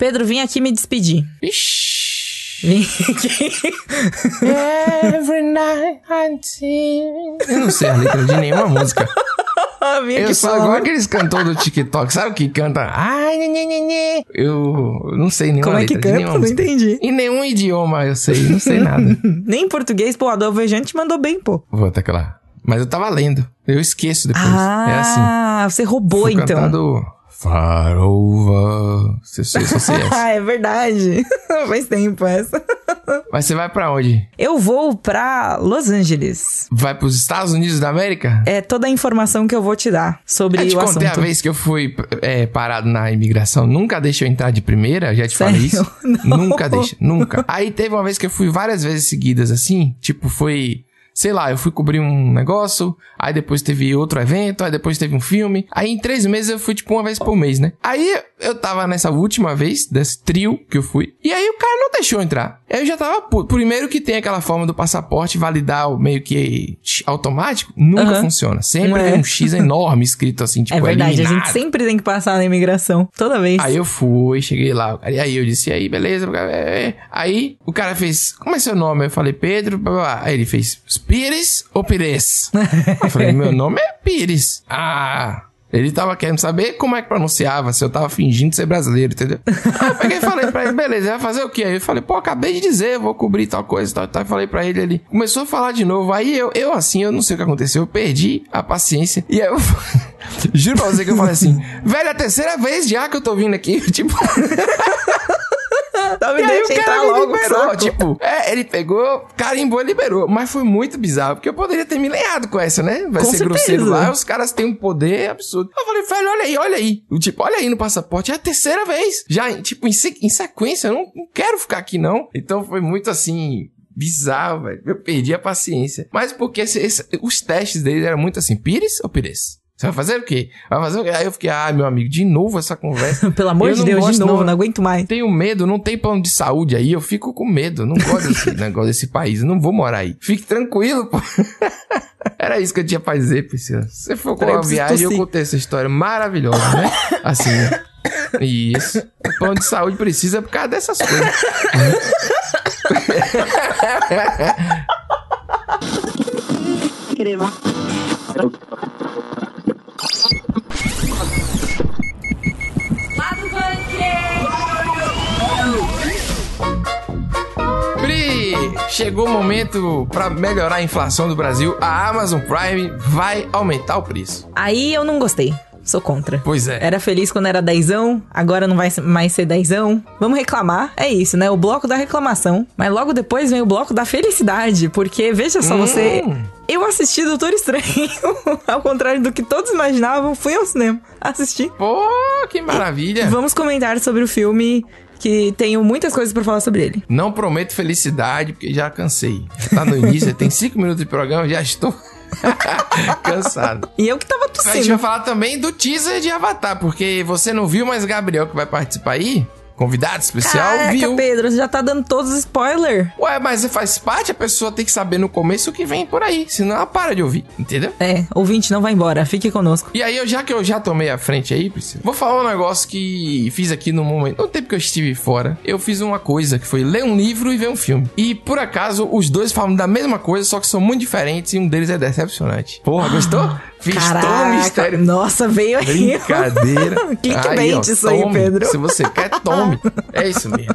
Pedro, vim aqui me despedir. Ixi. Vim aqui. Every night I. Eu não sei a letra de nenhuma música. Eu sou igual aqueles cantores do TikTok, sabe o que canta? Ai, nê, nê, nê, nê. Eu não sei nenhuma Como é que canta? Não entendi. Em nenhum idioma eu sei, não sei nada. Nem em português, pô, Adolfo Vejante mandou bem, pô. Vou até lá. Mas eu tava lendo. Eu esqueço depois. é assim. Ah, você roubou Fui então. cantando Far Over. Essa. Ah, é verdade. Faz tempo essa. Mas você vai pra onde? Eu vou pra Los Angeles. Vai pros Estados Unidos da América? É toda a informação que eu vou te dar sobre Eu te o contei assunto. a vez que eu fui é, parado na imigração. Nunca deixa eu entrar de primeira, já te falei Sério? isso. Não. Nunca deixa, nunca. Aí teve uma vez que eu fui várias vezes seguidas assim, tipo, foi. Sei lá, eu fui cobrir um negócio, aí depois teve outro evento, aí depois teve um filme. Aí em três meses eu fui, tipo, uma vez por mês, né? Aí eu tava nessa última vez, desse trio que eu fui, e aí o cara não deixou entrar. Aí eu já tava puto. Primeiro que tem aquela forma do passaporte validar o meio que automático, nunca funciona. Sempre É. tem um X enorme escrito assim, tipo, É verdade, a gente eliminado. sempre tem que passar na imigração. Toda vez. Aí eu fui, cheguei lá, e aí eu disse, e aí, beleza? é, é. Aí o cara fez, como é seu nome? Eu falei, Pedro, blá, blá. Aí ele fez, Pires ou Pires? eu falei, meu nome é Pires. Ah... Ele tava querendo saber como é que pronunciava, se eu tava fingindo ser brasileiro, entendeu? Aí eu peguei e falei pra ele, beleza, vai fazer o quê? Aí eu falei, pô, acabei de dizer, vou cobrir tal coisa, tal, tal. Eu falei pra ele, ele começou a falar de novo. Aí eu, eu assim, eu não sei o que aconteceu, eu perdi a paciência. E aí eu, juro pra você que eu falei assim, velho, é a terceira vez já que eu tô vindo aqui, tipo... Tá me E deixa entrar logo, liberou, tipo, é, ele pegou, carimbou e liberou. Mas foi muito bizarro, porque eu poderia ter me lenhado com essa, né? Vai Com ser certeza. grosseiro lá, os caras têm um poder absurdo. Eu falei, velho, olha aí, olha aí. O Tipo, olha aí no passaporte, é a terceira vez. Já, tipo, em, se- em sequência, eu não, não quero ficar aqui, não. Então foi muito assim. Bizarro, velho. Eu perdi a paciência. Mas porque esse- esse- os testes dele eram muito assim: Pires ou Pires? Você vai fazer o quê? Vai fazer o quê? Aí eu fiquei, ah, meu amigo, de novo essa conversa. Pelo amor Eu de Deus, de novo, não. não aguento mais. Tenho medo, não tem plano de saúde aí, eu fico com medo. Não gosto desse negócio desse país, não vou morar aí. Fique tranquilo, pô. Era isso que eu tinha pra dizer, Priscila. Você for com uma viagem, eu contei essa história maravilhosa, né? Assim, né? Isso. O plano de saúde precisa por causa dessas coisas. Pri, chegou o momento pra melhorar a inflação do Brasil. A Amazon Prime vai aumentar o preço. Aí eu não gostei. Sou contra. Pois é. Era feliz quando era dezão, agora não vai mais ser dezão. Vamos reclamar, é isso, né? O bloco da reclamação. Mas logo depois vem o bloco da felicidade, porque veja só, Hum. você... Eu assisti Doutor Estranho, ao contrário do que todos imaginavam, fui ao cinema assistir. Pô, que maravilha. Vamos comentar sobre o filme, que tenho muitas coisas pra falar sobre ele. Não prometo felicidade, porque já cansei. Tá no início, tem cinco minutos de programa, já estou cansado. E eu que tava A gente vai tossindo. falar também do teaser de Avatar, porque você não viu, mas Gabriel, que vai participar aí, convidado especial, Caraca, viu. Pedro, você já tá dando todos os spoilers. Ué, mas faz parte, a pessoa tem que saber no começo o que vem por aí, senão ela para de ouvir, entendeu? É, ouvinte, não vai embora, fique conosco. E aí, eu, já que eu já tomei a frente aí, Priscila, vou falar um negócio que fiz aqui no momento. No tempo que eu estive fora, eu fiz uma coisa que foi ler um livro e ver um filme. E por acaso, os dois falam da mesma coisa, só que são muito diferentes e um deles é decepcionante. Porra, gostou? Fiz todo o Caraca, mistério. nossa, veio aí. Brincadeira. Clickbait Aí, ó, isso aí. Pedro. Se você quer, tome. É isso mesmo.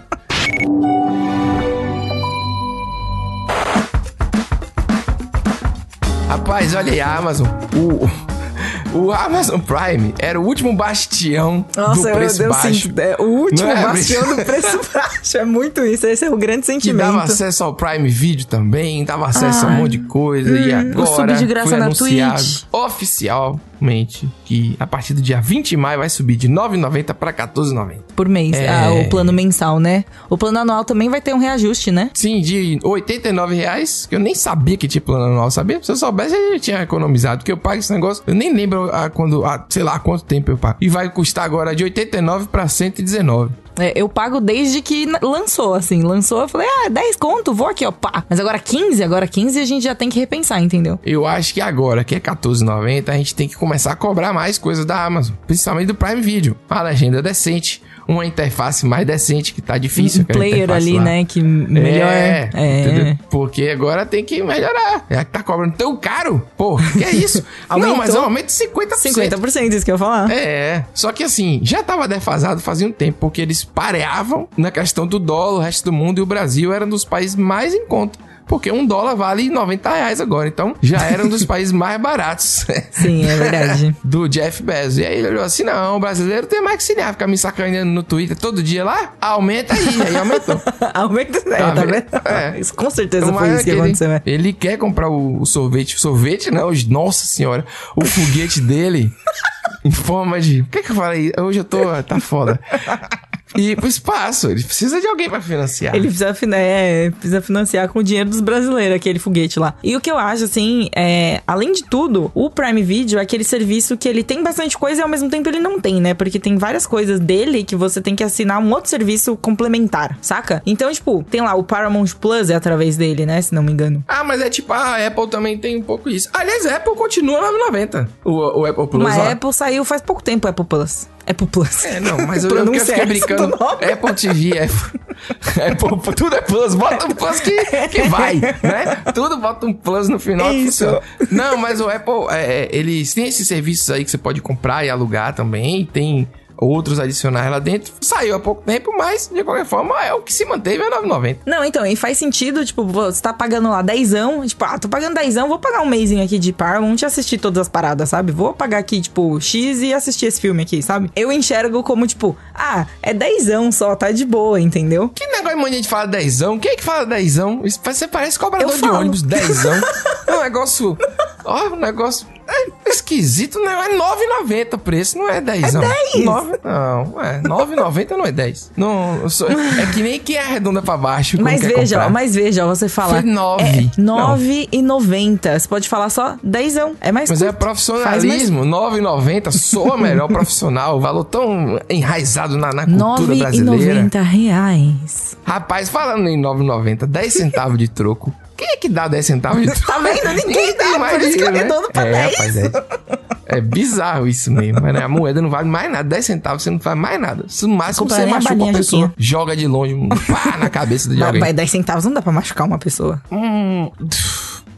Rapaz, olha aí, a Amazon. O, o Amazon Prime era o último bastião Nossa, do eu, preço eu baixo. sinto. É, o último é, bastião do preço baixo. É muito isso. Esse é o grande Que sentimento. dava acesso ao Prime Video também, dava acesso a um monte de coisa. e agora o sub de graça foi na anunciado Twitch. oficialmente que a partir do dia 20 de maio vai subir de 9,90 para 14,90. Por mês. É. Ah, o plano mensal, né? O plano anual também vai ter um reajuste, né? Sim, de 89 reais, que eu nem sabia que tinha plano anual, sabia? Se eu soubesse, eu já tinha economizado, porque eu pago esse negócio, eu nem lembro a quando, a, sei lá, há quanto tempo eu pago. E vai custar agora de 89 para 119. É, eu pago desde que lançou, assim. Lançou, eu falei, ah, 10 conto, vou aqui, ó, pá. Mas agora 15, agora 15 a gente já tem que repensar, entendeu? Eu acho que agora, que é 14,90, a gente tem que começar a cobrar mais coisas da Amazon, principalmente do Prime Video. Uma legenda decente, uma interface mais decente, que tá difícil. Um player ali, lá. né? Que melhor. É, é. Porque agora tem que melhorar. É que tá cobrando tão caro. Pô, que é isso? Não, mas é um aumento de 50%. 50%, isso que eu ia falar. É. Só que assim, já tava defasado fazia um tempo, porque eles pareavam na questão do dólar, o resto do mundo, e o Brasil era um dos países mais em conta porque um dólar vale 90 reais agora. Então já era um dos países mais baratos. Sim, é verdade. do Jeff Bezos. E aí ele olhou assim: não, o brasileiro tem mais que se ficar me sacaneando no Twitter todo dia lá. Aumenta aí. Aí aumentou. Aumenta, é, tá, tá vendo? É. Isso, com certeza foi isso que ele, aconteceu. Né? Ele quer comprar o, o sorvete. O sorvete, não, nossa senhora. O foguete dele. em forma de. O que, que eu falei? Hoje eu tô. Tá foda e pro espaço. Ele precisa de alguém para financiar. Ele precisa, é, precisa financiar com o dinheiro dos brasileiros, aquele foguete lá. E o que eu acho, assim, é, além de tudo, o Prime Video é aquele serviço que ele tem bastante coisa e ao mesmo tempo ele não tem, né? Porque tem várias coisas dele que você tem que assinar um outro serviço complementar, saca? Então, tipo, tem lá o Paramount Plus é através dele, né? Se não me engano. Ah, mas é tipo, a Apple também tem um pouco isso. Aliás, a Apple continua lá no 90. O, o Apple Plus. Mas a Apple saiu faz pouco tempo, o Apple Plus. Apple Plus. É, não, mas eu, eu fiquei brincando. Apple TV, Apple, Apple, tudo é Plus. Bota um Plus que, que vai, né? Tudo bota um Plus no final. Isso. Não, mas o Apple, é, é, eles têm esses serviços aí que você pode comprar e alugar também. Tem outros adicionais lá dentro. Saiu há pouco tempo, mas de qualquer forma é o que se manteve é 9,90. Não, então, e faz sentido, tipo, você tá pagando lá 10, tipo, ah, tô pagando 10, vou pagar um mêsinho aqui de Paramount e assistir todas as paradas, sabe? Vou pagar aqui, tipo, X e assistir esse filme aqui, sabe? Eu enxergo como, tipo, ah, é 10 só, tá de boa, entendeu? Que negócio de gente fala 10? Quem é que fala 10? Você parece cobrador de ônibus, 10. é um negócio. Ó, um negócio é esquisito, né? É 9,90 o preço, não é 10. É 10? 9, não, é 9,90 não é 10. Não, sou, é que nem quem arredonda pra baixo. Mas veja, ó, mas veja, ó, você fala. Foi 9. É 9,90. Você pode falar só 10. É mais Mas é curto. é profissionalismo. Mais... 9,90. Sou a melhor profissional. O valor tão enraizado na, na cultura 9 brasileira. 9,90 reais. Rapaz, falando em 9,90, 10 centavos de troco. Quem é que dá 10 centavos de? Tá vendo? Ninguém, tem mais por isso dinheiro, que eu né? pra é, 10. Rapaz, é, é bizarro isso mesmo. Né? A moeda não vale mais nada. 10 centavos você não faz mais nada. No máximo você machuca uma pessoa. Joga de longe, pá, na cabeça de alguém. Mas 10 centavos não dá pra machucar uma pessoa. Hum...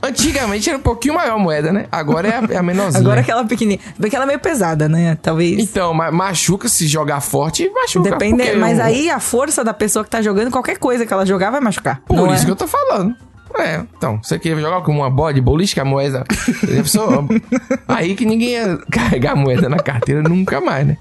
Antigamente era um pouquinho maior a moeda, né? Agora é a, é a menorzinha. Agora é aquela pequenininha. Porque ela é meio pesada, né? Talvez. Então, machuca se jogar forte, machuca. Depende. Mas eu... aí a força da pessoa que tá jogando, qualquer coisa que ela jogar vai machucar. Por isso é? que eu tô falando. É, então, você queria jogar com uma bola de boliche, a moeda. aí que ninguém ia carregar a moeda na carteira nunca mais, né?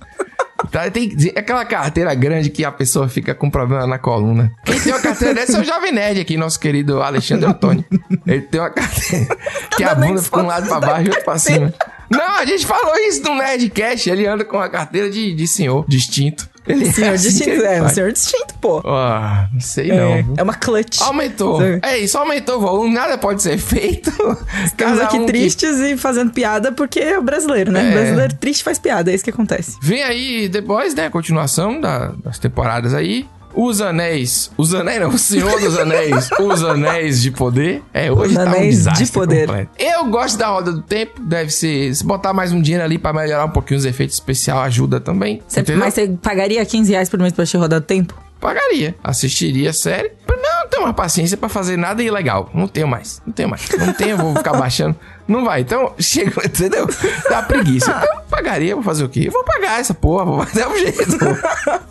Tá, tem aquela carteira grande que a pessoa fica com problema na coluna. Quem tem uma carteira dessa é o Jovem Nerd aqui, nosso querido Alexandre Antônio. Ele tem uma carteira que a bunda fica um lado pra baixo e outro pra cima. Não, a gente falou isso no Nerdcast. Ele anda com uma carteira de, de senhor distinto. Ele senhor é assim distinto, é, um senhor distinto, pô. Ah, não sei é, não. É uma clutch. Aumentou. Sim. É isso, aumentou o volume, nada pode ser feito. Estamos aqui um tristes que... e fazendo piada porque é o brasileiro, né? É. O brasileiro triste faz piada, é isso que acontece. Vem aí depois, né, a continuação da, das temporadas aí. Os anéis. Os anéis não, o Senhor dos Anéis. os anéis de poder. É, hoje os tá um desastre de poder. Completo. Eu gosto da roda do tempo. Deve ser. Se botar mais um dinheiro ali pra melhorar um pouquinho os efeitos especiais, ajuda também. Você, mas você pagaria 15 reais por mês pra assistir roda do tempo? Pagaria. Assistiria a série. Não tenho mais paciência para fazer nada ilegal. Não tenho mais. Não tenho mais. Não tenho, vou ficar baixando. Não vai. Então, chega, entendeu? Dá preguiça. Então, pagaria, vou fazer o quê? Eu vou pagar essa porra, vou fazer um jeito.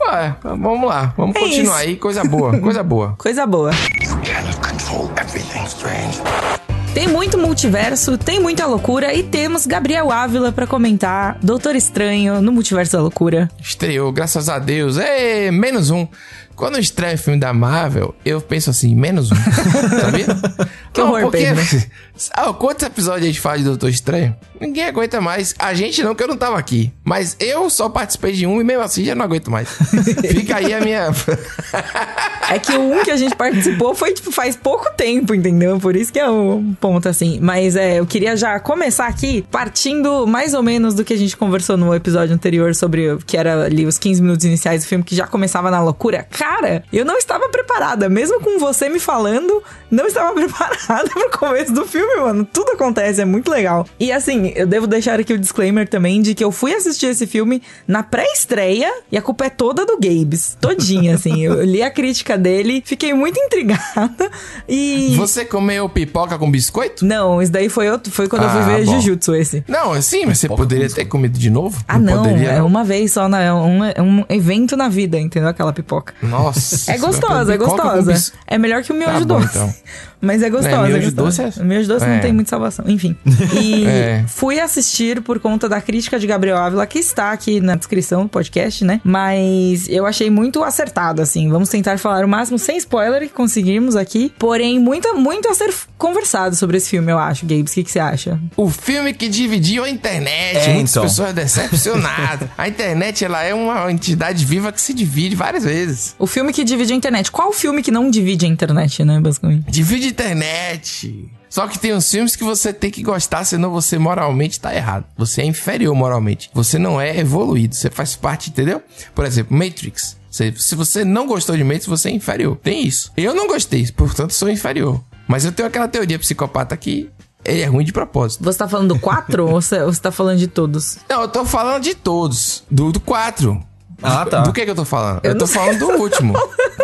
Ué, vamos lá. Vamos é continuar isso. aí. Coisa boa, coisa boa. Coisa boa. Tem muito multiverso, tem muita loucura e temos Gabriel Ávila para comentar Doutor Estranho no Multiverso da Loucura. Estreou, graças a Deus. Ê, menos um. Quando eu estreio filme da Marvel, eu penso assim, menos um. sabia? Que não, horror, porque... Pedro, né? ah, quantos episódios a gente faz de Doutor Estranho? Ninguém aguenta mais. A gente não, que eu não tava aqui. Mas eu só participei de um e mesmo assim já não aguento mais. Fica aí a minha... é que o um que a gente participou foi, tipo, faz pouco tempo, entendeu? Por isso que é um ponto, assim. Mas é, eu queria já começar aqui partindo mais ou menos do que a gente conversou no episódio anterior sobre... Que era ali os 15 minutos iniciais do filme, que já começava na loucura cara, eu não estava preparada. Mesmo com você me falando, não estava preparada. Intrigada pro começo do filme, mano. Tudo acontece, é muito legal. E assim, eu devo deixar aqui o disclaimer também de que eu fui assistir esse filme na pré-estreia e a culpa é toda do Gabes. Todinha, assim. Eu li a crítica dele, fiquei muito intrigada e. Você comeu pipoca com biscoito? Não, isso daí foi, outro, foi quando eu fui Ah, ver bom. Jujutsu esse. Não, sim, mas você poderia ter comido de novo? Ah, não, poderia, é uma vez só, na, é, um, é um evento na vida, entendeu? Aquela pipoca. Nossa. É gostosa, é gostosa. bis- É melhor que o miojo Tá bom, doce. então. Mas é gostosa. É, É, miojo gostosa. doce é- O miojo doce não é. tem muita salvação. Enfim. E É. fui assistir por conta da crítica de Gabriel Ávila, que está aqui na descrição do podcast, né? Mas eu achei muito acertado, assim. Vamos tentar falar o máximo sem spoiler que conseguirmos aqui. Porém, muito, muito a ser conversado sobre esse filme, eu acho. Gabes, o que, que você acha? O filme que dividiu a internet. É, Muitas então. pessoas decepcionadas. a internet, ela é uma entidade viva que se divide várias vezes. O filme que divide a internet. Qual filme que não divide a internet, né, basicamente? Divide a internet. Só que tem uns filmes que você tem que gostar, senão você moralmente tá errado. Você é inferior moralmente. Você não é evoluído. Você faz parte, entendeu? Por exemplo, Matrix. Se, se você não gostou de Matrix, você é inferior. Tem isso. Eu não gostei, portanto sou inferior. Mas eu tenho aquela teoria psicopata que ele é ruim de propósito. Você tá falando do 4 ou você, você tá falando de todos? Não, eu tô falando de todos. Do, do 4. Ah, tá. Do que que eu tô falando? Eu, Eu tô falando do último.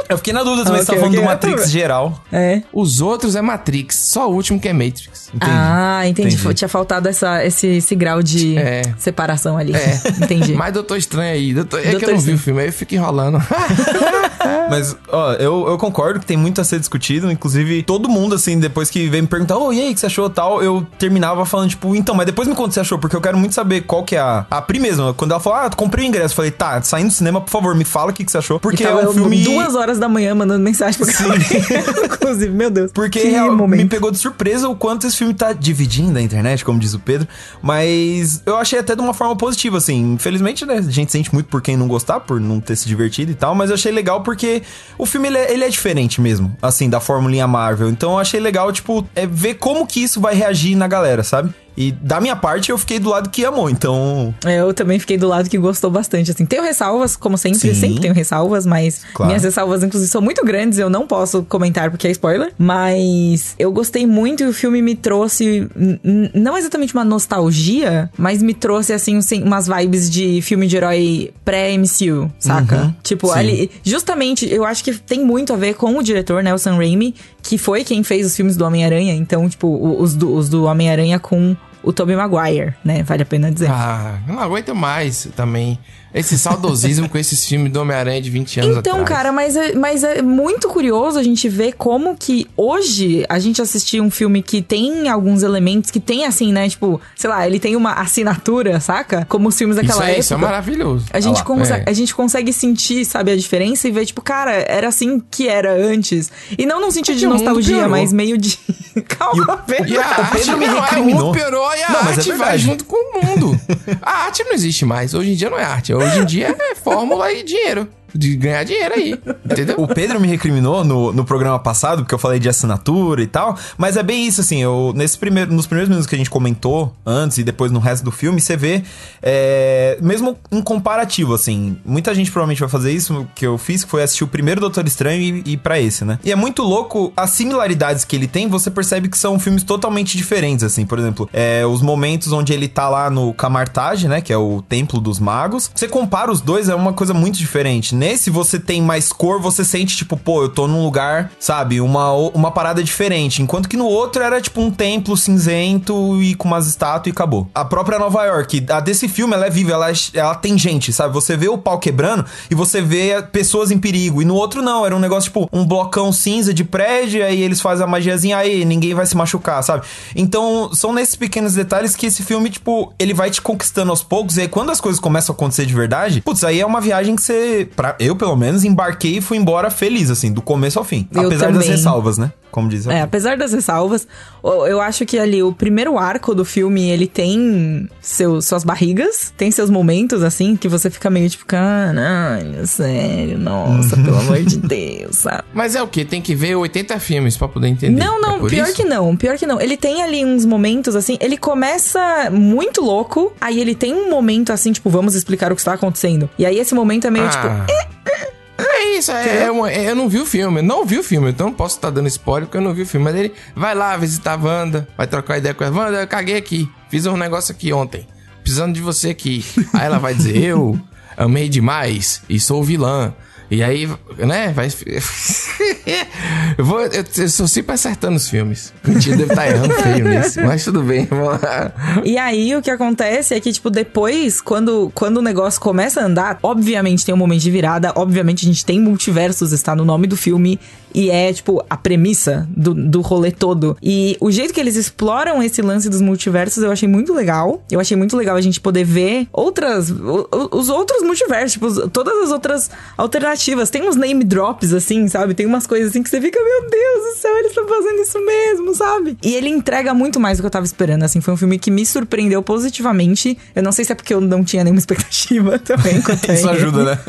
Eu fiquei na dúvida também, Ah, você tá falando ok, do eu Matrix geral. É. Os outros é Matrix. Só o último que é Matrix. Entendi. Ah, entendi. Entendi. Tinha faltado essa, esse, esse grau de É. separação ali. É. Entendi. Mas Doutor Estranho aí. Doutor... É que Doutor eu não vi o filme, aí eu fico enrolando. Mas, ó, eu, eu concordo que tem muito a ser discutido. Inclusive, todo mundo, assim, depois que vem me perguntar, ô, e aí, o que você achou tal? Eu terminava falando, tipo, então, mas depois me conta o que você achou, porque eu quero muito saber qual que é a. A Pri mesmo. Quando ela falou, ah, comprei o ingresso, eu falei, tá, saindo do cinema, por favor, me fala o que, que você achou. Porque E é um eu filme. duas horas da manhã mandando mensagem pro cara. Inclusive, meu Deus. Porque que real- me pegou de surpresa o quanto esse filme tá dividindo a internet, como diz o Pedro. Mas eu achei até de uma forma positiva, assim. Infelizmente, né? A gente sente muito por quem não gostar, por não ter se divertido e tal. Mas eu achei legal porque o filme ele é, ele é diferente mesmo, assim, da formulinha Marvel. Então eu achei legal, tipo, é ver como que isso vai reagir na galera, sabe? E da minha parte, eu fiquei do lado que amou. Então, É, Eu também fiquei do lado que gostou bastante, assim. Tenho ressalvas, como sempre, Sim. sempre tenho ressalvas, mas Claro. minhas ressalvas, inclusive, são muito grandes, eu não posso comentar porque é spoiler. Mas eu gostei muito e o filme me trouxe, não exatamente uma nostalgia, mas me trouxe, assim, assim, umas vibes de filme de herói pré-MCU, saca? Uhum, Tipo, sim. ali, justamente, eu acho que tem muito a ver com o diretor, né, o Sam Raimi, que foi quem fez os filmes do Homem-Aranha. Então, tipo, os do, os do Homem-Aranha com o Tobey Maguire, né? Vale a pena dizer. ah, não aguento mais também. Esse saudosismo com esses filmes do Homem-Aranha de 20 anos Então, atrás. cara, mas é, mas é muito curioso a gente ver como que hoje a gente assistir um filme que tem alguns elementos que tem assim, né? Tipo, sei lá, ele tem uma assinatura, saca? Como os filmes daquela isso, é, época. isso é maravilhoso. A gente, é. a gente consegue sentir, sabe, a diferença e ver, tipo, cara, era assim que era antes. E não num sentido de o mundo nostalgia, mas meio de. Calma, Pedro. E a arte, Pedro me não, é, recriminou. O mundo piorou e a Não, é arte vai verdade. junto com o mundo. a arte não existe mais. Hoje em dia não é arte. Hoje em dia é fórmula e dinheiro. De ganhar dinheiro aí. Entendeu? O Pedro me recriminou no, no programa passado, porque eu falei de assinatura e tal. Mas é bem isso, assim. Eu, nesse primeiro, nos primeiros minutos que a gente comentou, antes e depois no resto do filme, você vê. é, mesmo em comparativo, assim. Muita gente provavelmente vai fazer isso, que eu fiz, que foi assistir o primeiro Doutor Estranho e, e para esse, né? E é muito louco as similaridades que ele tem, você percebe que são filmes totalmente diferentes, assim. Por exemplo, é, os momentos onde ele tá lá no Camartage, né? Que é o Templo dos Magos. Você compara os dois, é uma coisa muito diferente. Nesse, você tem mais cor, você sente, tipo, pô, eu tô num lugar, sabe, uma, uma parada diferente. Enquanto que no outro era, tipo, um templo cinzento e com umas estátuas e acabou. A própria Nova York, a desse filme, ela é viva, ela, é- ela tem gente, sabe? Você vê o pau quebrando e você vê pessoas em perigo. E no outro, não, era um negócio, tipo, um blocão cinza de prédio, aí eles fazem a magiazinha, aí ninguém vai se machucar, sabe? Então, são nesses pequenos detalhes que esse filme, tipo, ele vai te conquistando aos poucos. E aí, quando as coisas começam a acontecer de verdade, putz, aí é uma viagem que você, pra, eu pelo menos, embarquei e fui embora feliz, assim, do começo ao fim. Eu Apesar das também. ressalvas, né? Como diz a É, apesar das ressalvas, eu acho que ali o primeiro arco do filme, ele tem seus, suas barrigas, tem seus momentos, assim, que você fica meio tipo, caralho, sério, nossa, pelo amor de Deus, sabe? Mas é o quê? Tem que ver 80 filmes pra poder entender. Não, É não, por pior isso? que não, pior que não. Ele tem ali uns momentos assim, ele começa muito louco, aí ele tem um momento assim, tipo, vamos explicar o que está acontecendo. E aí esse momento é meio tipo, Ah. É isso, é, é uma- eu não vi o filme, não vi o filme, então não posso estar dando spoiler porque eu não vi o filme. Mas ele vai lá visitar a Wanda, vai trocar ideia com a Wanda, eu caguei aqui, fiz um negócio aqui ontem, precisando de você aqui. Aí ela vai dizer, eu amei demais e sou vilã. E aí, né, vai... eu, vou, eu, eu sou sempre acertando os filmes. Mentira, devo estar errando feio nesse, mas tudo bem, vamos lá. E aí, o que acontece é que, tipo, depois, quando, quando o negócio começa a andar, obviamente tem um momento de virada, obviamente a gente tem multiversos, está no nome do filme, e é, tipo, a premissa do, do rolê todo. E o jeito que eles exploram esse lance dos multiversos eu achei muito legal. Eu achei muito legal a gente poder ver outras. os outros multiversos, tipo, todas as outras alternativas. Tem uns name drops, assim, sabe? Tem umas coisas assim que você fica, meu Deus do céu, eles estão fazendo isso mesmo, sabe? E ele entrega muito mais do que eu tava esperando, assim. Foi um filme que me surpreendeu positivamente. Eu não sei se é porque eu não tinha nenhuma expectativa também. Isso ajuda, né?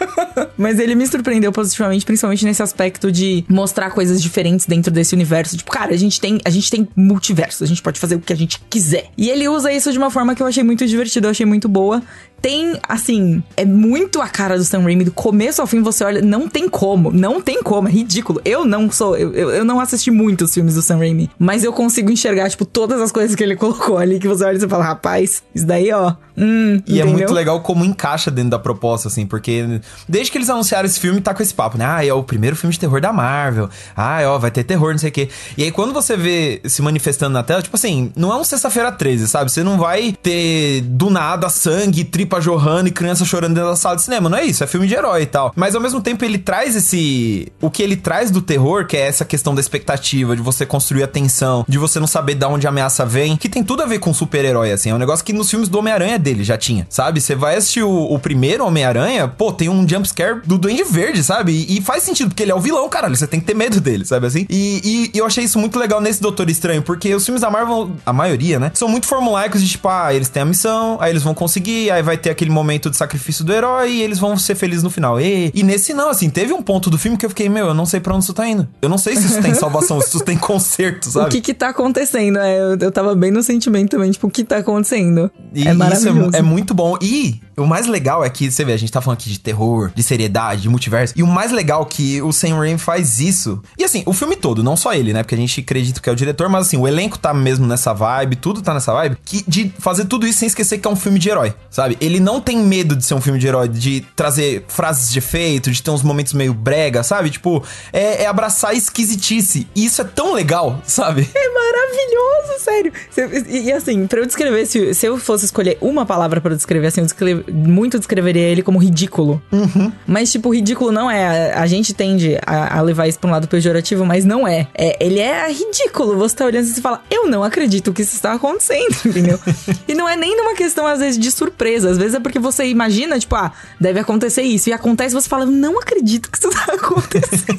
Mas ele me surpreendeu positivamente, principalmente nesse aspecto de mostrar coisas diferentes dentro desse universo. Tipo, cara, a gente tem, a gente tem multiverso, a gente pode fazer o que a gente quiser. E ele usa isso de uma forma que eu achei muito divertida, eu achei muito boa. Tem, assim, é muito a cara do Sam Raimi, do começo ao fim você olha, não tem como, não tem como, é ridículo. Eu não sou, eu, eu, eu não assisti muitos filmes do Sam Raimi, mas eu consigo enxergar, tipo, todas as coisas que ele colocou ali, que você olha e você fala, rapaz, isso daí, ó, hum, E é entendeu? muito legal como encaixa dentro da proposta, assim, porque desde que eles anunciaram esse filme, tá com esse papo, né? Ah, é o primeiro filme de terror da Marvel. Ah, ó, vai ter terror, não sei o quê. E aí, quando você vê se manifestando na tela, tipo assim, não é um sexta-feira 13, sabe? Você não vai ter do nada sangue, tripa jorrando e criança chorando dentro da sala de cinema. Não é isso, é filme de herói e tal. Mas ao mesmo tempo, ele traz esse. O que ele traz do terror, que é essa questão da expectativa, de você construir a tensão, de você não saber de onde a ameaça vem, que tem tudo a ver com super-herói, assim. É um negócio que nos filmes do Homem-Aranha dele já tinha, sabe? Você vai assistir o, o primeiro Homem-Aranha, pô, tem um jumpscare do Duende Verde, sabe? E, e faz sentido, porque ele é o vilão, caralho. Você tem que ter medo dele, sabe assim? E, e- eu achei isso muito legal nesse Doutor Estranho, porque os filmes da Marvel, a maioria, né? São muito formulaicos de tipo, ah, eles têm a missão, aí eles vão conseguir, aí vai ter aquele momento de sacrifício do herói e eles vão ser felizes no final. E, e nesse não, assim, teve um ponto do filme que eu fiquei, meu, eu não sei pra onde isso tá indo. Eu não sei se isso tem salvação, se isso tem conserto, sabe? O que que tá acontecendo? É, eu, eu tava bem no sentimento também, tipo, o que tá acontecendo? E é isso maravilhoso. É, é muito bom. E o mais legal é que, você vê, a gente tá falando aqui de terror, de seriedade, de multiverso. E o mais legal é que o Sam Raimi faz isso. E assim, o filme todo, não só ele, né? Porque a gente acredita que é o diretor, mas assim, o elenco tá mesmo nessa vibe, tudo tá nessa vibe. Que, de fazer tudo isso sem esquecer que é um filme de herói, sabe? Ele não tem medo de ser um filme de herói, de trazer frases de efeito, de ter uns momentos meio brega, sabe? Tipo, é, é abraçar a esquisitice. E isso é tão legal, sabe? É maravilhoso, sério. E, assim, pra eu descrever, se, se eu fosse escolher uma palavra eu descrever, assim, eu descrever, muito descreveria ele como ridículo. Mas, tipo, ridículo não é. A, a gente tende a, a levar isso pra um lado pejorativo, mas não é. é. Ele é ridículo. Você tá olhando e você fala, eu não acredito que isso está acontecendo, entendeu? e não é nem numa questão, às vezes, de surpresa. Às vezes é porque você imagina, tipo, ah, deve acontecer isso. E acontece, você fala, eu não acredito que isso tá acontecendo.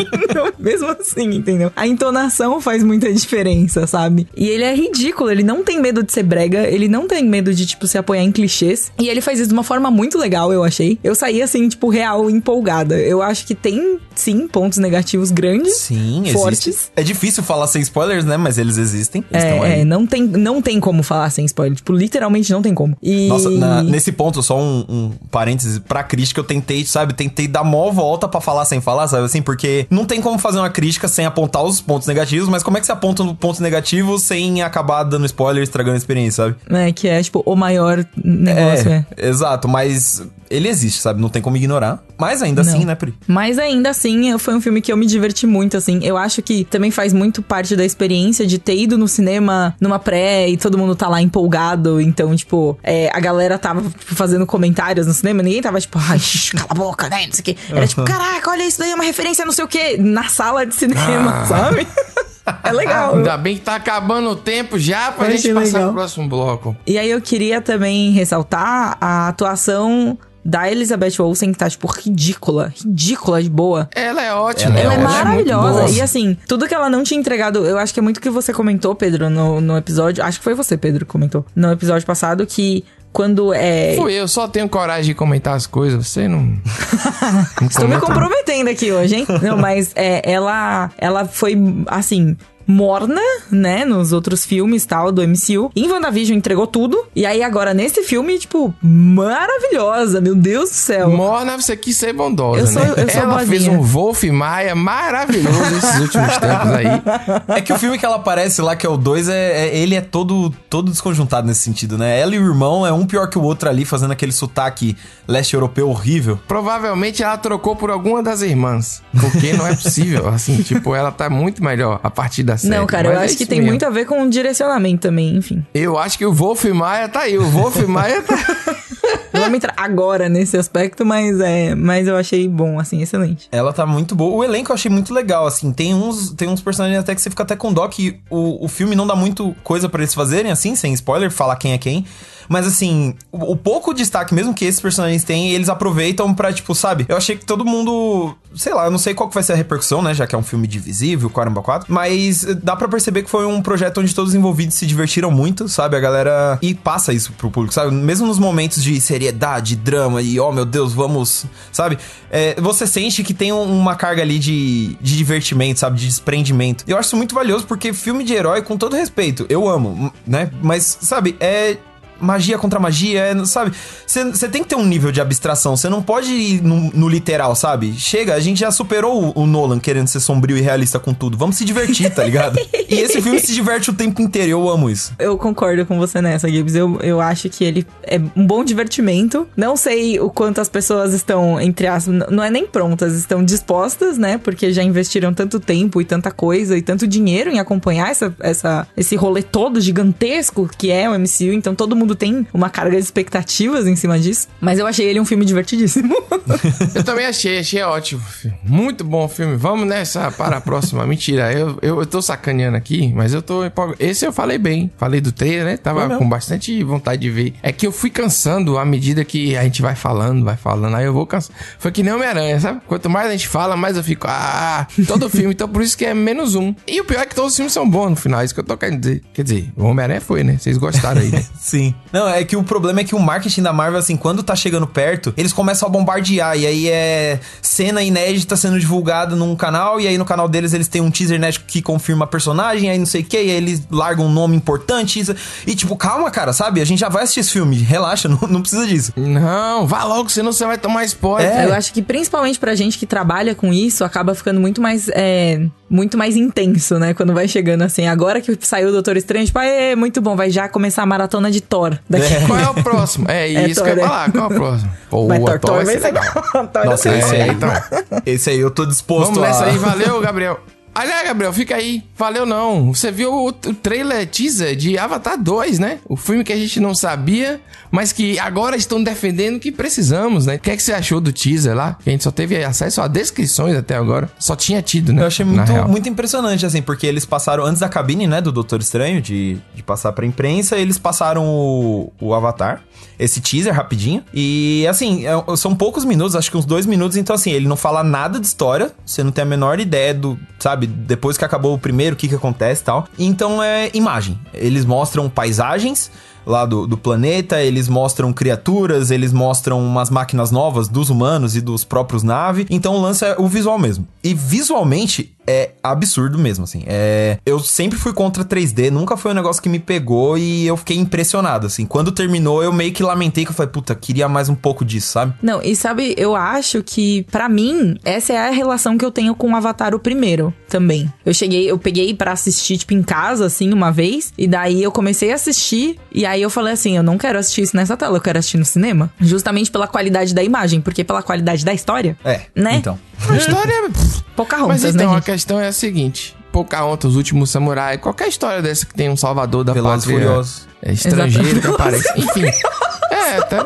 Mesmo assim, entendeu? A entonação faz muita diferença, sabe? E ele é ridículo, ele não tem medo de ser brega, ele não tem medo de, tipo, se apoiar em clichês. E ele faz isso de uma forma muito legal, eu achei. Eu saí, assim, tipo, real empolgada. Eu acho que tem, sim, pontos negativos grandes. Sim, Fortes. existe. É difícil falar sem spoilers, né? Mas eles existem. Eles. É, é, não tem, não tem como falar sem spoiler. Tipo, literalmente não tem como. E... Nossa, na- nesse ponto, só um, um parênteses pra crítica, eu tentei, sabe, tentei dar mó volta pra falar sem falar, sabe assim? Porque não tem como fazer uma crítica sem apontar os pontos negativos, mas como é que você aponta os pontos negativos sem acabar dando spoiler, estragando a experiência, sabe? É, que é, tipo, o maior negócio, é. Exato, mas ele existe, sabe? Não tem como ignorar. Mas ainda Não. assim, né, Pri? Mas ainda assim, foi um filme que eu me diverti muito, assim. Eu acho que também faz muito parte da experiência de ter ido no cinema numa pré e todo mundo tá lá empolgado. Então, tipo, é, a galera tava tipo, fazendo comentários no cinema, ninguém tava tipo, ai, cala a boca, né? Não sei o quê. Era tipo, caraca, olha isso daí, é uma referência, não sei o quê, na sala de cinema, Ah. sabe? é legal. Ainda bem que tá acabando o tempo já pra Eu gente passar legal. pro próximo bloco. E aí eu queria também ressaltar a atuação da Elizabeth Olsen, que tá, tipo, ridícula. Ridícula de boa. Ela é ótima. Ela Ela é muito maravilhosa. E assim, tudo que ela não tinha entregado, eu acho que é muito o que você comentou, Pedro, no, no episódio. Acho que foi você, Pedro, que comentou. No episódio passado, que quando é. Fui eu, só tenho coragem de comentar as coisas. Você não. não Estou me comprometendo aqui hoje, hein? Não, mas é, ela, ela foi, assim, morna, né, nos outros filmes tal do MCU. Em WandaVision entregou tudo. E aí agora nesse filme, tipo, maravilhosa, meu Deus do céu. Morna, você quis ser bondosa, Eu sou- né? eu sou Ela fez boazinha. um Wolf Maia maravilhoso esses últimos tempos aí. É que o filme que ela aparece lá, que é o 2, é, é- ele é todo, todo desconjuntado nesse sentido, né? Ela e o irmão é um pior que o outro ali, fazendo aquele sotaque leste europeu horrível. Provavelmente ela trocou por alguma das irmãs. Porque não é possível. Assim, tipo, ela tá muito melhor a partir da série. Não, cara, eu Mas é acho que tem mesmo. muito a ver com o direcionamento também, enfim. Eu acho que o Wolf Maia tá aí. O Wolf Maia tá. Não vamos entrar agora nesse aspecto, mas é, mas eu achei bom, assim, excelente. Ela tá muito boa. O elenco eu achei muito legal, assim. Tem uns, tem uns personagens até que você fica até com dó que o, o filme não dá muito coisa pra eles fazerem, assim, sem spoiler, falar quem é quem. Mas assim, o, o pouco destaque mesmo que esses personagens têm, eles aproveitam pra, tipo, sabe? Eu achei que todo mundo. Sei lá, eu não sei qual que vai ser a repercussão, né? Já que é um filme divisível, Caramba 4. Mas dá pra perceber que foi um projeto onde todos os envolvidos se divertiram muito, sabe? A galera. E passa isso pro público, sabe? Mesmo nos momentos de seriedade, drama e, oh meu Deus, vamos. Sabe? É, você sente que tem um- uma carga ali de, de divertimento, sabe? De desprendimento. Eu acho isso muito valioso porque filme de herói, com todo respeito, eu amo, né? Mas, sabe, é magia contra magia, é, sabe? Você tem que ter um nível de abstração. Você não pode ir no, no literal, sabe? Chega, a gente já superou o, o Nolan querendo ser sombrio e realista com tudo. Vamos se divertir, tá ligado? e esse filme se diverte o tempo inteiro. Eu amo isso. Eu concordo com você nessa, Gibbs. Eu, eu acho que ele é um bom divertimento. Não sei o quanto as pessoas estão, entre aspas, não é nem prontas, estão dispostas, né? Porque já investiram tanto tempo e tanta coisa e tanto dinheiro em acompanhar essa, essa, esse rolê todo gigantesco que é o MCU. Então todo mundo tem uma carga de expectativas em cima disso. Mas eu achei ele um filme divertidíssimo. Eu também achei, achei ótimo. Muito bom o filme. Vamos nessa para a próxima. Mentira, eu, eu, eu tô sacaneando aqui, mas eu tô. Esse eu falei bem. Falei do trailer, né? Tava com bastante vontade de ver. É que eu fui cansando à medida que a gente vai falando, vai falando. Aí eu vou cansando. Foi que nem Homem-Aranha, sabe? Quanto mais a gente fala, mais eu fico. Ah, todo filme. Então por isso que é menos um. E o pior é que todos os filmes são bons no final. é Isso que eu tô querendo dizer. Quer dizer, o Homem-Aranha foi, né? Vocês gostaram aí, né? Sim. Não, é que o problema é que o marketing da Marvel, assim, quando tá chegando perto, eles começam a bombardear. E aí é cena inédita sendo divulgada num canal. E aí no canal deles eles têm um teaser inédito que confirma a personagem. Aí não sei o que. E aí eles largam um nome importante. E tipo, calma, cara, sabe? A gente já vai assistir esse filme. Relaxa, não, não precisa disso. Não, vá logo, senão você vai tomar spoiler. É. Eu acho que principalmente pra gente que trabalha com isso, acaba ficando muito mais, é, muito mais intenso, né? Quando vai chegando assim. Agora que saiu o Doutor Estranho, tipo, é muito bom, vai já começar a maratona de Thor. Daqui. Qual é o próximo? É, É isso Thor, que eu ia é. falar. Qual é o próximo? Pô, Mas o Thor, Thor vai vai ser ser legal. Thor Nossa, esse É, aí. então. Esse aí eu tô disposto Vamos nessa a... aí, valeu, Gabriel. Aliás, Gabriel, fica aí. Valeu não. Você viu o, o trailer teaser de Avatar 2, né? O filme que a gente não sabia, mas que agora estão defendendo que precisamos, né? O que é que você achou do teaser lá? Que a gente só teve acesso a descrições até agora. Só tinha tido, né? Eu achei muito, muito impressionante, assim, porque eles passaram, antes da cabine, né, do Doutor Estranho, de, de passar pra imprensa, eles passaram o, o Avatar, esse teaser rapidinho. E, assim, é- são poucos minutos, acho que uns dois minutos, então, assim, ele não fala nada de história, você não tem a menor ideia do, sabe, depois que acabou o primeiro, o que que acontece e tal. Então, é imagem. Eles mostram paisagens lá do, do planeta, eles mostram criaturas, eles mostram umas máquinas novas dos humanos e dos próprios naves. Então o lance é o visual mesmo. E visualmente é absurdo mesmo, assim. É, eu sempre fui contra 3D, nunca foi um negócio que me pegou e eu fiquei impressionado, assim. Quando terminou, eu meio que lamentei que eu falei, puta, queria mais um pouco disso, sabe? Não, e sabe, eu acho que, pra mim, essa é a relação que eu tenho com o Avatar o primeiro também. Eu cheguei, eu peguei pra assistir, tipo, em casa, assim, uma vez, e daí eu comecei a assistir, e aí eu falei assim: eu não quero assistir isso nessa tela, eu quero assistir no cinema. Justamente pela qualidade da imagem, porque pela qualidade da história. É, Né? então. A história é... Pocahontas, Mas então, né? a gente? questão é a seguinte. Pocahontas, o último samurai, qualquer história dessa que tem um salvador da Velozes pátria Furiosos. é, estrangeiro que aparece. Enfim. É, até...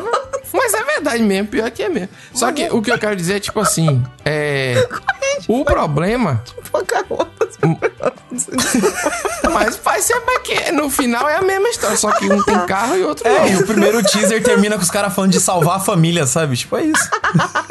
Mas é verdade mesmo, pior que é mesmo. Só que o que eu quero dizer é, tipo assim, é... O problema... Pocahontas. Mas vai ser porque no final é a mesma história, só que um tem carro e outro É, e o primeiro teaser termina com os caras falando de salvar a família, sabe? Tipo, é isso.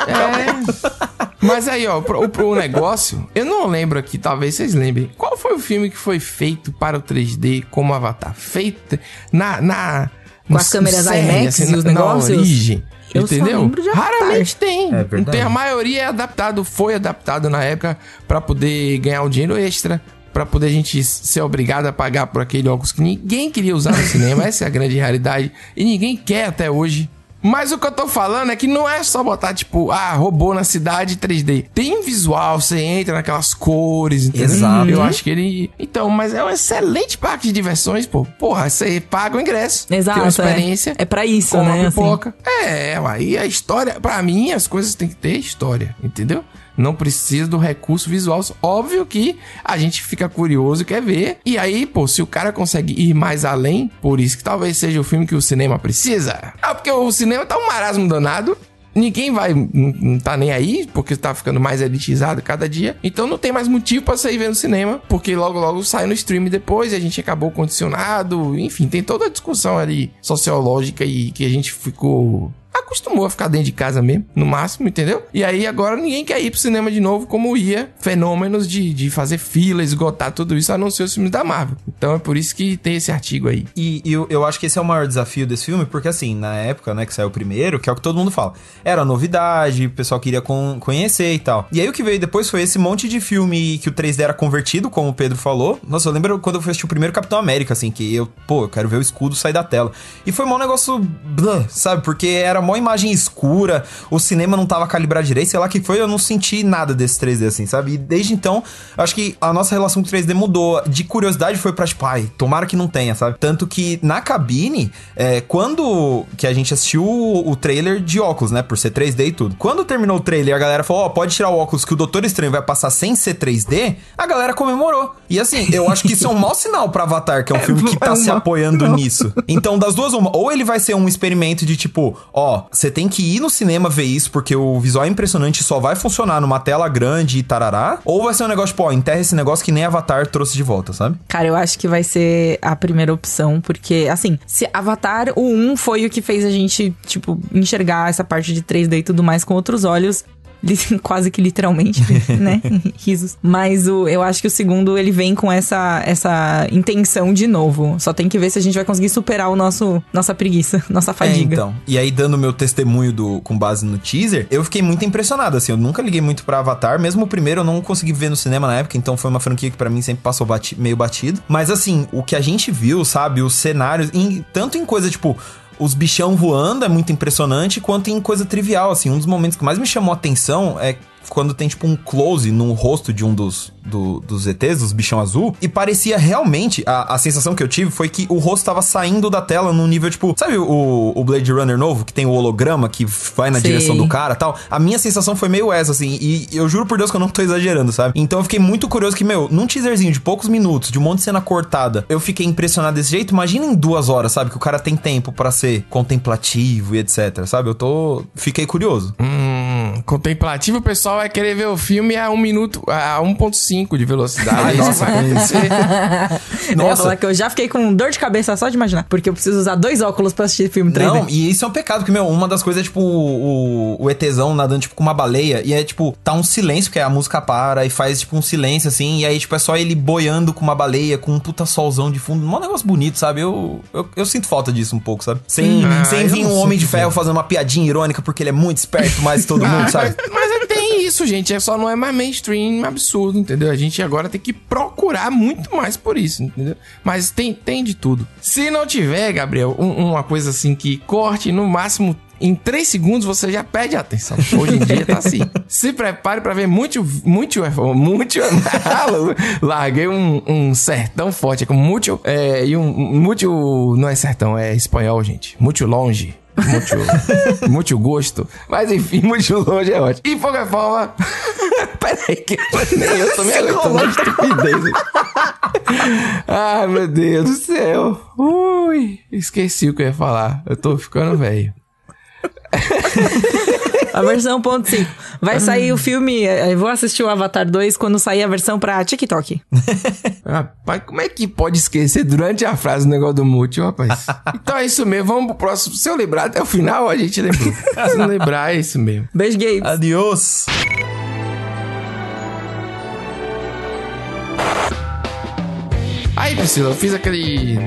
É. Mas aí, ó, pro, pro negócio, eu não lembro aqui, talvez vocês lembrem. Qual foi o filme que foi feito para o 3D como Avatar? Feito na. na Com as câmeras IMAX e na- os na negócios? origem. Eu entendeu? Raramente tem. É verdade. Não tem. A maioria é adaptado, foi adaptado na época para poder ganhar um dinheiro extra. pra poder a gente ser obrigado a pagar por aquele óculos que ninguém queria usar no cinema. Essa é a grande realidade. E ninguém quer até hoje. Mas o que eu tô falando é que não é só botar, tipo, ah, robô na cidade 3D. Tem visual, você entra naquelas cores, entendeu? Exato. Eu acho que ele. Então, mas é um excelente parque de diversões, pô. Porra, você paga o ingresso. Exato. Tem uma é. experiência. É, pra isso, né? uma assim. pipoca. É, aí a história. Pra mim, as coisas têm que ter história, entendeu? Não precisa do recurso visual. Óbvio que a gente fica curioso e quer ver. E aí, pô, se o cara consegue ir mais além, por isso que talvez seja o filme que o cinema precisa. Ah, porque o cinema tá um marasmo danado. Ninguém vai, não, tá nem aí, porque tá ficando mais elitizado cada dia. Então não tem mais motivo pra sair vendo cinema, porque logo logo sai no stream depois e a gente acabou condicionado. Enfim, tem toda a discussão ali sociológica e que a gente ficou acostumou a ficar dentro de casa mesmo, no máximo, entendeu? E aí agora ninguém quer ir pro cinema de novo como ia fenômenos de, de fazer fila, esgotar tudo isso, a não ser os filmes da Marvel. Então é por isso que tem esse artigo aí. E, eu, eu acho que esse é o maior desafio desse filme, porque assim, na época, né, que saiu o primeiro, que é o que todo mundo fala, era novidade, o pessoal queria con- conhecer e tal. E aí o que veio depois foi esse monte de filme que o 3D era convertido, como o Pedro falou. Nossa, eu lembro quando eu fui assistir o primeiro Capitão América, assim, que eu, pô, eu quero ver o escudo sair da tela. E foi mó negócio, blá, sabe? Porque era mó imagem escura, o cinema não tava calibrado direito, sei lá que foi, eu não senti nada desse 3D, assim, sabe? E desde então, acho que a nossa relação com o 3D mudou. De curiosidade foi pra, tipo, ai, tomara que não tenha, sabe? Tanto que na cabine, é, quando que a gente assistiu o, o trailer de óculos, né? Por ser 3D e tudo. Quando terminou o trailer, a galera falou, ó, pode tirar o óculos que o Doutor Estranho vai passar sem ser 3D, a galera comemorou. E assim, eu acho que isso é um mau sinal pra Avatar, que é um filme que é tá se mau apoiando nisso. Então, das duas, uma. Ou ele vai ser um experimento de tipo, ó, você tem que ir no cinema ver isso, porque o visual é impressionante só vai funcionar numa tela grande e tarará. Ou vai ser um negócio, tipo, ó, enterra esse negócio que nem Avatar trouxe de volta, sabe? Cara, eu acho que vai ser a primeira opção, porque, assim, se Avatar, o 1 foi o que fez a gente, tipo, enxergar essa parte de 3D e tudo mais com outros olhos. Quase que literalmente, né? Risos. Mas o, eu acho que o segundo, ele vem com essa, essa intenção de novo. Só tem que ver se a gente vai conseguir superar o nosso nossa preguiça, nossa É, fadiga. então. E aí, dando meu testemunho do, com base no teaser, eu fiquei muito impressionado, assim. Eu nunca liguei muito pra Avatar. Mesmo o primeiro eu não consegui ver no cinema na época, então foi uma franquia que pra mim sempre passou bati- meio batido. Mas assim, o que a gente viu, sabe? Os cenários, em- tanto em coisa tipo. Os bichão voando é muito impressionante, quanto em coisa trivial, assim. Um dos momentos que mais me chamou a atenção é quando tem, tipo, um close no rosto de um dos, do- dos ETs, dos bichão azul, e parecia realmente, a, a sensação que eu tive foi que o rosto tava saindo da tela num nível, tipo, sabe o, o Blade Runner novo, que tem o holograma que vai na Sei. direção do cara e tal? A minha sensação foi meio essa, assim, e eu juro por Deus que eu não tô exagerando, sabe? Então eu fiquei muito curioso que, meu, num teaserzinho de poucos minutos, de um monte de cena cortada, eu fiquei impressionado desse jeito, imagina em duas horas, sabe? Que o cara tem tempo pra ser contemplativo e etc, sabe? Eu tô... Fiquei curioso. Hum, contemplativo, o pessoal vai querer ver o filme a 1 minuto, a 1.5 de velocidade. Ai, nossa, vai acontecer. Eu ia Nossa. falar que eu já fiquei com dor de cabeça só de imaginar. Porque eu preciso usar dois óculos pra assistir filme 3D. Não, e isso é um pecado, porque, meu, uma das coisas é, tipo, o, o ETzão nadando, tipo, com uma baleia, e é, tipo, tá um silêncio, porque a música para e faz, tipo, um silêncio, assim, e aí, tipo, é só ele boiando com uma baleia, com um puta solzão de fundo, um negócio bonito, sabe? Eu, eu, eu sinto falta disso um pouco, sabe? Sem, Ah, sem eu vir um Homem de Ferro fazendo uma piadinha irônica, porque ele é muito esperto, mais que todo mundo, Ah, sabe? Mas, mas é- tem isso, gente. É só não é mais mainstream absurdo, entendeu? A gente agora tem que procurar muito mais por isso, entendeu? Mas tem, tem de tudo. Se não tiver, Gabriel, um- uma coisa assim que corte no máximo. Em 3 segundos você já perde a atenção. Hoje em dia tá assim. Se prepare pra ver muito. Muito. Muito. Larguei um, um sertão forte. Com muito. É, e um. Muito. Não é sertão, é espanhol, gente. Muito longe. Muito, muito gosto. Mas enfim, muito longe é ótimo. E qualquer forma. Peraí, que eu, nem eu tô me aguentando de estupidez. Ai, meu Deus do céu. Ui, esqueci o que eu ia falar. Eu tô ficando velho. A versão ponto .5. Vai sair o filme, eh, eu vou assistir o Avatar 2 quando sair a versão pra TikTok. Rapaz, como é que pode esquecer durante a frase o negócio do mútil, rapaz? Então é isso mesmo, vamos pro próximo. Se eu lembrar até o final, a gente lembrou. Se não lembrar, é isso mesmo. Beijo, Gabe. Adiós! Aí, Priscila, eu fiz aquele.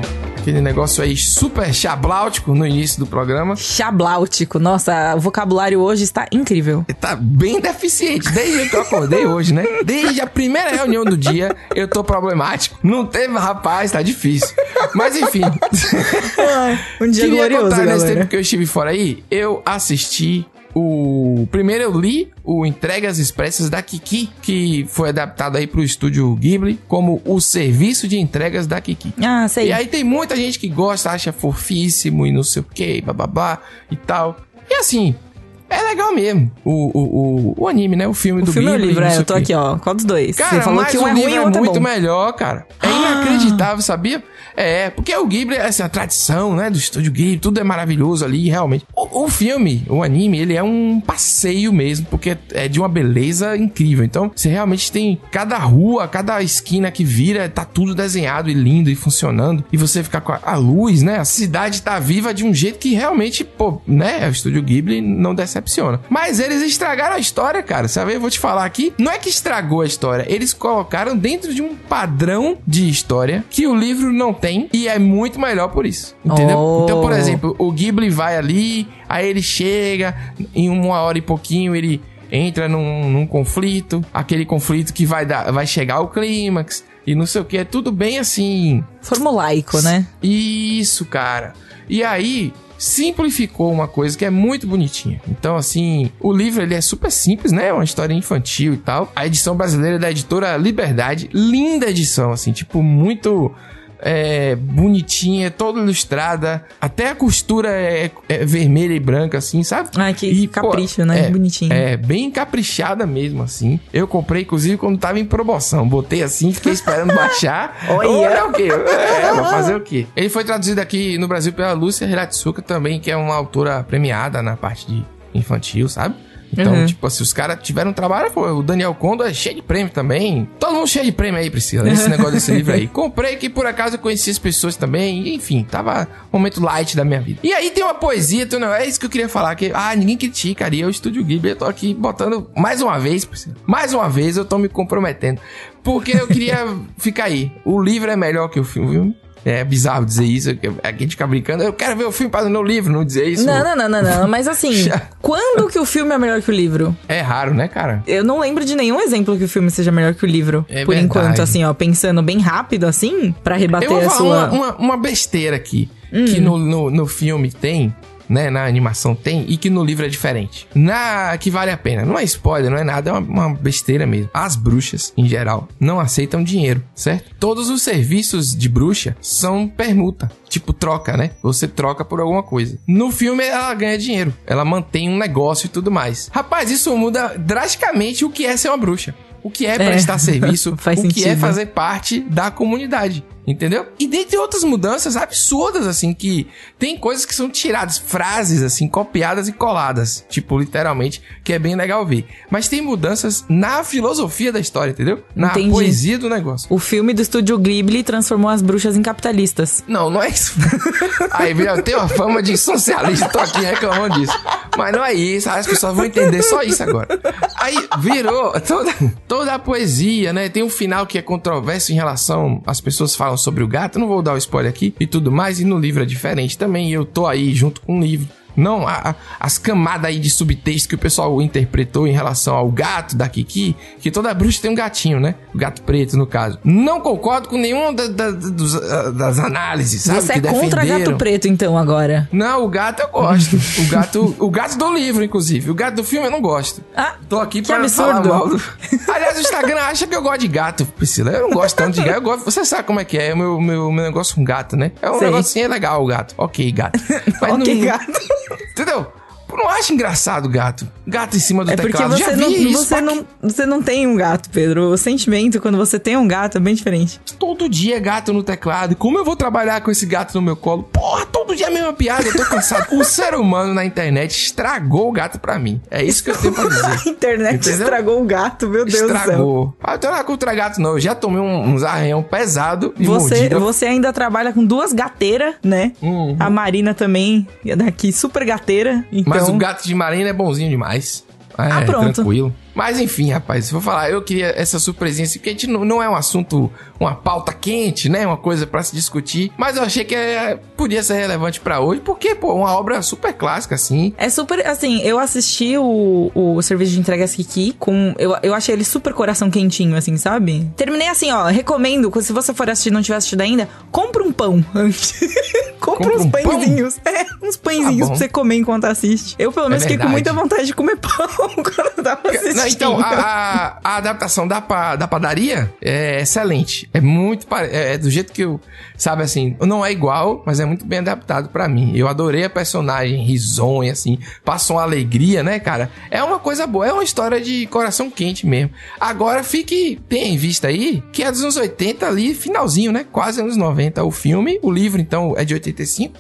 Aquele negócio aí super chabláutico no início do programa. Chabláutico. Nossa, o vocabulário hoje está incrível. Tá bem deficiente, desde que eu acordei hoje, né? Desde a primeira reunião do dia, eu tô problemático. Não teve, rapaz, tá difícil. Mas enfim. um dia Queria glorioso, contar nesse galera. tempo que eu estive fora aí, eu assisti o. Primeiro eu li o Entregas Expressas da Kiki, que foi adaptado aí pro estúdio Ghibli como o serviço de entregas da Kiki. Ah, sei. E aí tem muita gente que gosta, acha fofíssimo e não sei o que, bababá e tal. E assim, é legal mesmo. O, o, o, o anime, né? O filme o do filme é o livro, é, eu tô aqui, ó. Qual dos dois? Cara, Você falou mas que um o é ruim e é é muito bom. melhor, cara. É inacreditável, sabia? É, porque o Ghibli, essa a tradição, né, do estúdio Ghibli, tudo é maravilhoso ali, realmente. O, o filme, o anime, ele é um passeio mesmo, porque é de uma beleza incrível. Então, você realmente tem cada rua, cada esquina que vira, tá tudo desenhado e lindo e funcionando. E você fica com a, a luz, né? A cidade tá viva de um jeito que realmente, pô, né? O estúdio Ghibli não decepciona. Mas eles estragaram a história, cara. Sabe? Eu vou te falar aqui. Não é que estragou a história, eles colocaram dentro de um padrão de história que o livro não tem e é muito melhor por isso. Entendeu? Oh. Então, por exemplo, o Ghibli vai ali, aí ele chega, em uma hora e pouquinho ele entra num, num conflito, aquele conflito que vai dar, vai chegar ao clímax e não sei o que, é tudo bem assim. Formulaico, né? Isso, cara. E aí simplificou uma coisa que é muito bonitinha. Então, assim, o livro ele é super simples, né? É uma história infantil e tal. A edição brasileira é da editora Liberdade, linda edição, assim, tipo muito é, bonitinha, toda ilustrada. Até a costura é, é vermelha e branca, assim, sabe? Ai, que E, pô, capricho, né? é, Bonitinho. É, bem caprichada mesmo, assim. Eu comprei, inclusive, quando tava em promoção. Botei assim, fiquei esperando baixar. Olha. Olha o quê? É, vou fazer o quê? Ele foi traduzido aqui no Brasil pela Lúcia Hiratsuka também, que é uma autora premiada na parte de infantil, sabe? Então, Uhum. tipo assim, os caras tiveram um trabalho, pô, o Daniel Kondo é cheio de prêmio também. Todo mundo cheio de prêmio aí, Priscila, nesse negócio desse livro aí. Comprei que por acaso eu conheci as pessoas também, enfim, tava um momento light da minha vida. E aí tem uma poesia, tem um é isso que eu queria falar, que, ah, ninguém critica, ali, é o Estúdio Ghibli, eu tô aqui botando mais uma vez, Priscila, mais uma vez eu tô me comprometendo, porque eu queria ficar aí. O livro é melhor que o filme, viu? É bizarro dizer isso, que a gente fica brincando, eu quero ver o filme para ler o livro, não dizer isso. Não, não, não, não, não. Mas assim, quando que o filme é melhor que o livro? É raro, né, cara? Eu não lembro de nenhum exemplo que o filme seja melhor que o livro. É por verdade. enquanto, assim, ó, pensando bem rápido, assim, pra rebater Eu vou a falar sua. uma, uma, uma besteira aqui, Hum. que no, no, no filme tem, né, na animação tem, e que no livro é diferente. Na que vale a pena. Não é spoiler, não é nada, é uma, uma besteira mesmo. As bruxas, em geral, não aceitam dinheiro, certo? Todos os serviços de bruxa são permuta. Tipo, troca, né? Você troca por alguma coisa. No filme, ela ganha dinheiro. Ela mantém um negócio e tudo mais. Rapaz, isso muda drasticamente o que é ser uma bruxa. O que é prestar serviço, o que é sentido. fazer parte da comunidade. Entendeu? E dentre outras mudanças absurdas, assim, que tem coisas que são tiradas, frases, assim, copiadas e coladas. Tipo, literalmente, que é bem legal ver. Mas tem mudanças na filosofia da história, entendeu? Na Entendi. poesia do negócio. O filme do estúdio Ghibli transformou as bruxas em capitalistas. Não, não é isso. Aí, eu tenho uma fama de socialista, tô aqui reclamando disso. Mas não é isso, as pessoas vão entender só isso agora. Aí virou toda, toda a poesia, né? Tem um final que é controverso em relação. As pessoas falam sobre o gato, não vou dar o spoiler aqui e tudo mais, e no livro é diferente também. Eu tô aí junto com o livro. Não, a- a- as camadas aí de subtexto que o pessoal interpretou em relação ao gato da Kiki, que toda bruxa tem um gatinho, né? O gato preto, no caso. Não concordo com nenhuma da- da- ah, das análises, sabe? Você é contra defenderam. gato preto, então, agora. Não, o gato eu gosto. o gato, o gato do livro, inclusive. O gato do filme eu não gosto. Ah, Tô aqui pra absurdo. falar mal do... Aliás, o Instagram acha que eu gosto de gato, Priscila. Eu não gosto tanto de gato. Eu gosto... Você sabe como é que é o meu, meu, meu negócio com gato, né? É um Sei. negocinho legal o gato. Ok, gato. Mas ok, não- gato. 丢掉 Não acho engraçado gato. Gato em cima do É porque teclado. Já você vi não, isso. você, não, você não tem um gato, Pedro. O sentimento quando você tem um gato é bem diferente. Todo dia é gato no teclado. Como eu vou trabalhar com esse gato no meu colo? Porra, todo dia é a mesma piada, eu tô cansado. o ser humano na internet estragou o gato pra mim. É isso que eu tenho pra A dizer. internet Entendeu? estragou o gato, meu Deus do céu. Estragou. Ah, eu tô lá contra gato, não. Eu já tomei um- uns arranhão pesado e Você, mordida. você ainda trabalha com duas gateiras, né? Uhum. A Marina também é daqui super gateira. Então, Mas o gato de Marina é bonzinho demais. É, Ah, pronto. tranquilo. Mas enfim, rapaz, for falar, eu queria essa surpresinha assim, porque a gente não, não é um assunto, uma pauta quente, né? Uma coisa pra se discutir. Mas eu achei que é, podia ser relevante pra hoje, porque, pô, uma obra super clássica, assim. É super, assim, eu assisti o, o serviço de entregas Kiki com. Eu, eu achei ele super coração quentinho, assim, sabe? Terminei assim, ó. Recomendo, se você for assistir e não tiver assistido ainda, compra um pão antes. compra Compra uns um pão? pãezinhos. É, uns pãezinhos Tá bom. pra você comer enquanto assiste. Eu, pelo menos, fiquei com muita vontade de comer pão quando eu tava assistindo. Não, então, a, a- adaptação da, pa- da padaria é excelente. É muito. É, é do jeito que eu. Sabe assim, não é igual, mas é muito bem adaptado pra mim. Eu adorei a personagem risonha, assim. Passou uma alegria, né, cara? É uma coisa boa. É uma história de coração quente mesmo. Agora, fique. Tenha em vista aí que é dos anos 80 ali, finalzinho, né? Quase anos 90 o filme. O livro, então, é de 85.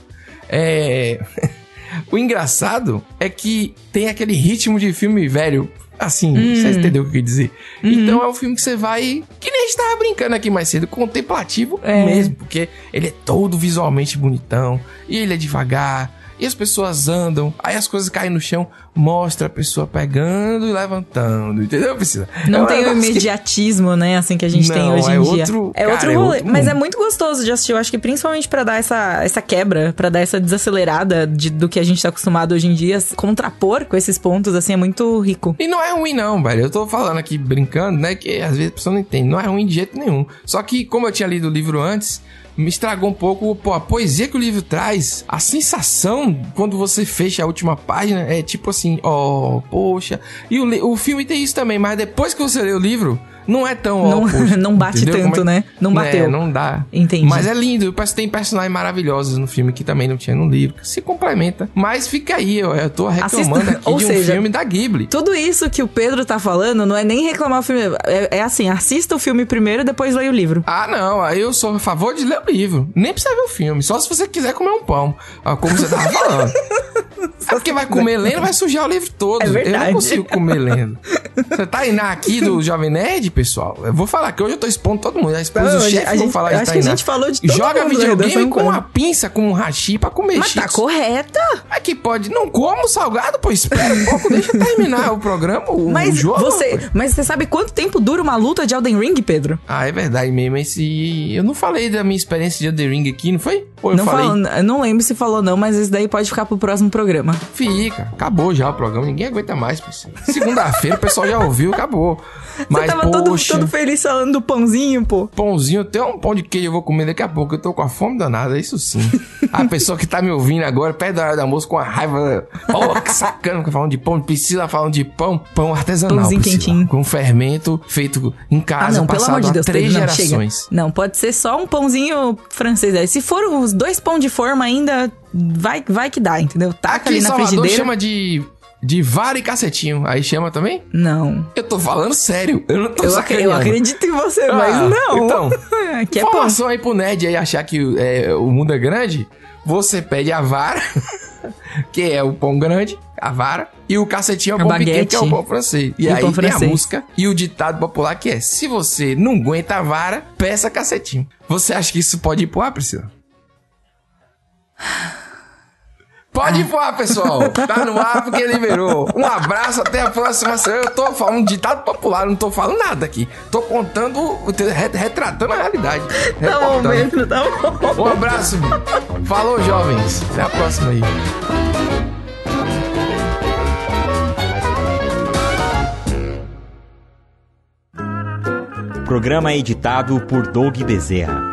É. O engraçado é que tem aquele ritmo de filme velho. Assim, você entendeu o que eu quis dizer? Então é um filme que você vai. Que nem a gente tava brincando aqui mais cedo, contemplativo É. mesmo. Porque ele é todo visualmente bonitão. E ele é devagar. E as pessoas andam. Aí as coisas caem no chão. Mostra a pessoa pegando e levantando. Entendeu, Priscila? Não É tem o negócio que- imediatismo, né? Assim que a gente tem Não, hoje em é dia. outro- é cara, outro é rolê. outro mas é muito gostoso de assistir. Eu acho que principalmente pra dar essa, essa quebra, pra dar essa desacelerada de- do que a gente tá acostumado hoje em dia, contrapor com esses pontos, assim, é muito rico. E não é ruim, não, velho. Eu tô falando aqui brincando, né? Que às vezes a pessoa não entende. Não é ruim de jeito nenhum. Só que, como eu tinha lido o livro antes, me estragou um pouco pô, a poesia que o livro traz. A sensação quando você fecha a última página é tipo assim, ó, poxa. E o, o filme tem isso também, mas depois que você lê o livro, não é tão, Não- poxa. não bate Entendeu tanto, é? né? Não bateu. É, não dá. Entendi. Mas é lindo. Tem personagens maravilhosos no filme que também não tinha no livro. Que se complementa. Mas fica aí, eu, eu tô reclamando Assista- aqui de um seja, filme da Ghibli. Tudo isso que o Pedro tá falando não é nem reclamar o filme. É, é assim, assista o filme primeiro, depois leia o livro. Ah, não. Aí eu sou a favor de ler o livro. Nem precisa ver o filme. Só se você quiser comer um pão. Como você tava falando. É porque vai comer lendo, vai sujar o livro todo. É Eu não consigo comer lendo. Você tá indo aqui do Jovem Nerd, pessoal? Eu vou falar que hoje eu tô expondo todo mundo. A esposa Não, a chefe, vou falar de acho que a gente falou de todo Joga mundo da videogame com uma pinça, com um hashi pra comer Mas tá correta. É que pode. Não como salgado, pô. Espera um pouco, deixa eu terminar o programa, o, Mas o jogo. você, mas você sabe quanto tempo dura uma luta de Elden Ring, Pedro? Ah, é verdade mesmo. Esse... Eu não falei da minha experiência de Elden Ring aqui, não foi? Ou eu não falei? falo- não lembro se falou não, mas isso daí pode ficar pro próximo programa. Fica, acabou já o programa, ninguém aguenta mais. pessoal. Segunda-feira o pessoal já ouviu, acabou. Mas, você tava todo, poxa, todo feliz falando do pãozinho, pô. pãozinho, tem um pão de queijo eu vou comer daqui a pouco, eu tô com a fome danada, isso sim. a pessoa que tá me ouvindo agora, perto da hora do almoço, com a raiva, ó, que sacana, falando de pão, precisa falando de pão, pão artesanal, Pãozinho Priscila, quentinho. Com fermento feito em Ah, casa, não, pelo amor de Deus, três não, gerações. chega. Não, pode ser só um pãozinho francês. aí. Se for uns dois pão de forma ainda, vai, vai que dá, entendeu? Taca Aqui ali na Salvador frigideira. chama de, de vara e cacetinho, aí chama também? Não. Eu tô falando sério, eu não tô Eu, sacaneando. eu acredito em você, Ah, mas não. então. que é. Informação aí pro Ned aí achar que é, o mundo é grande. Você pede a vara, que é o pão grande, a vara, e o cacetinho é o A pão baguete. pequeno, que é o pão francês. E, E aí tem a música e o ditado popular que é: se você não aguenta a vara, peça cacetinho. Você acha que isso pode ir pro ar, Priscila? Pode ir pro ar, pessoal. Tá no ar porque liberou. Um abraço, até a próxima semana. Eu tô falando um ditado popular, não tô falando nada aqui. Tô contando, re- retratando a realidade. Tá bom. Pedro, tá bom. Um abraço. Falou, jovens. Até a próxima aí. Programa editado por Doug Bezerra.